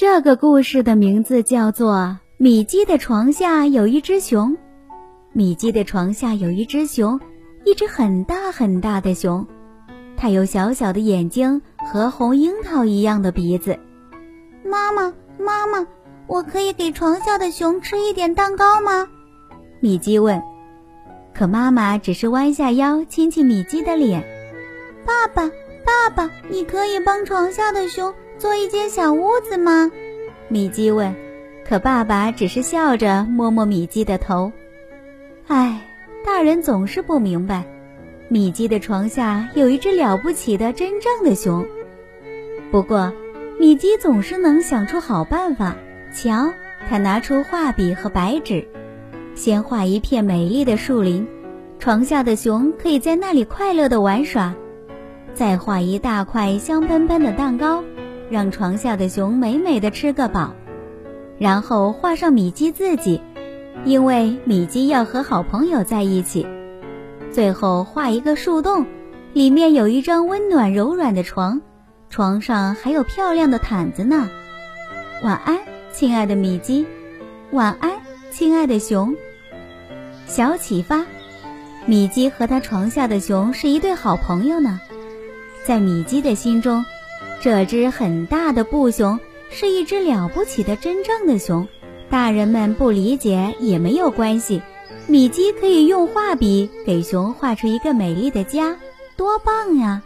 这个故事的名字叫做《米基的床下有一只熊》。米基的床下有一只熊，一只很大很大的熊，它有小小的眼睛和红樱桃一样的鼻子。妈妈，妈妈，我可以给床下的熊吃一点蛋糕吗？米基问。可妈妈只是弯下腰亲亲米基的脸。爸爸，爸爸，你可以帮床下的熊。做一间小屋子吗？米基问。可爸爸只是笑着摸摸米基的头。唉，大人总是不明白，米基的床下有一只了不起的真正的熊。不过，米基总是能想出好办法。瞧，他拿出画笔和白纸，先画一片美丽的树林，床下的熊可以在那里快乐地玩耍；再画一大块香喷喷的蛋糕。让床下的熊美美的吃个饱，然后画上米基自己，因为米基要和好朋友在一起。最后画一个树洞，里面有一张温暖柔软的床，床上还有漂亮的毯子呢。晚安，亲爱的米基。晚安，亲爱的熊。小启发：米基和他床下的熊是一对好朋友呢。在米基的心中。这只很大的布熊是一只了不起的真正的熊，大人们不理解也没有关系，米基可以用画笔给熊画出一个美丽的家，多棒呀！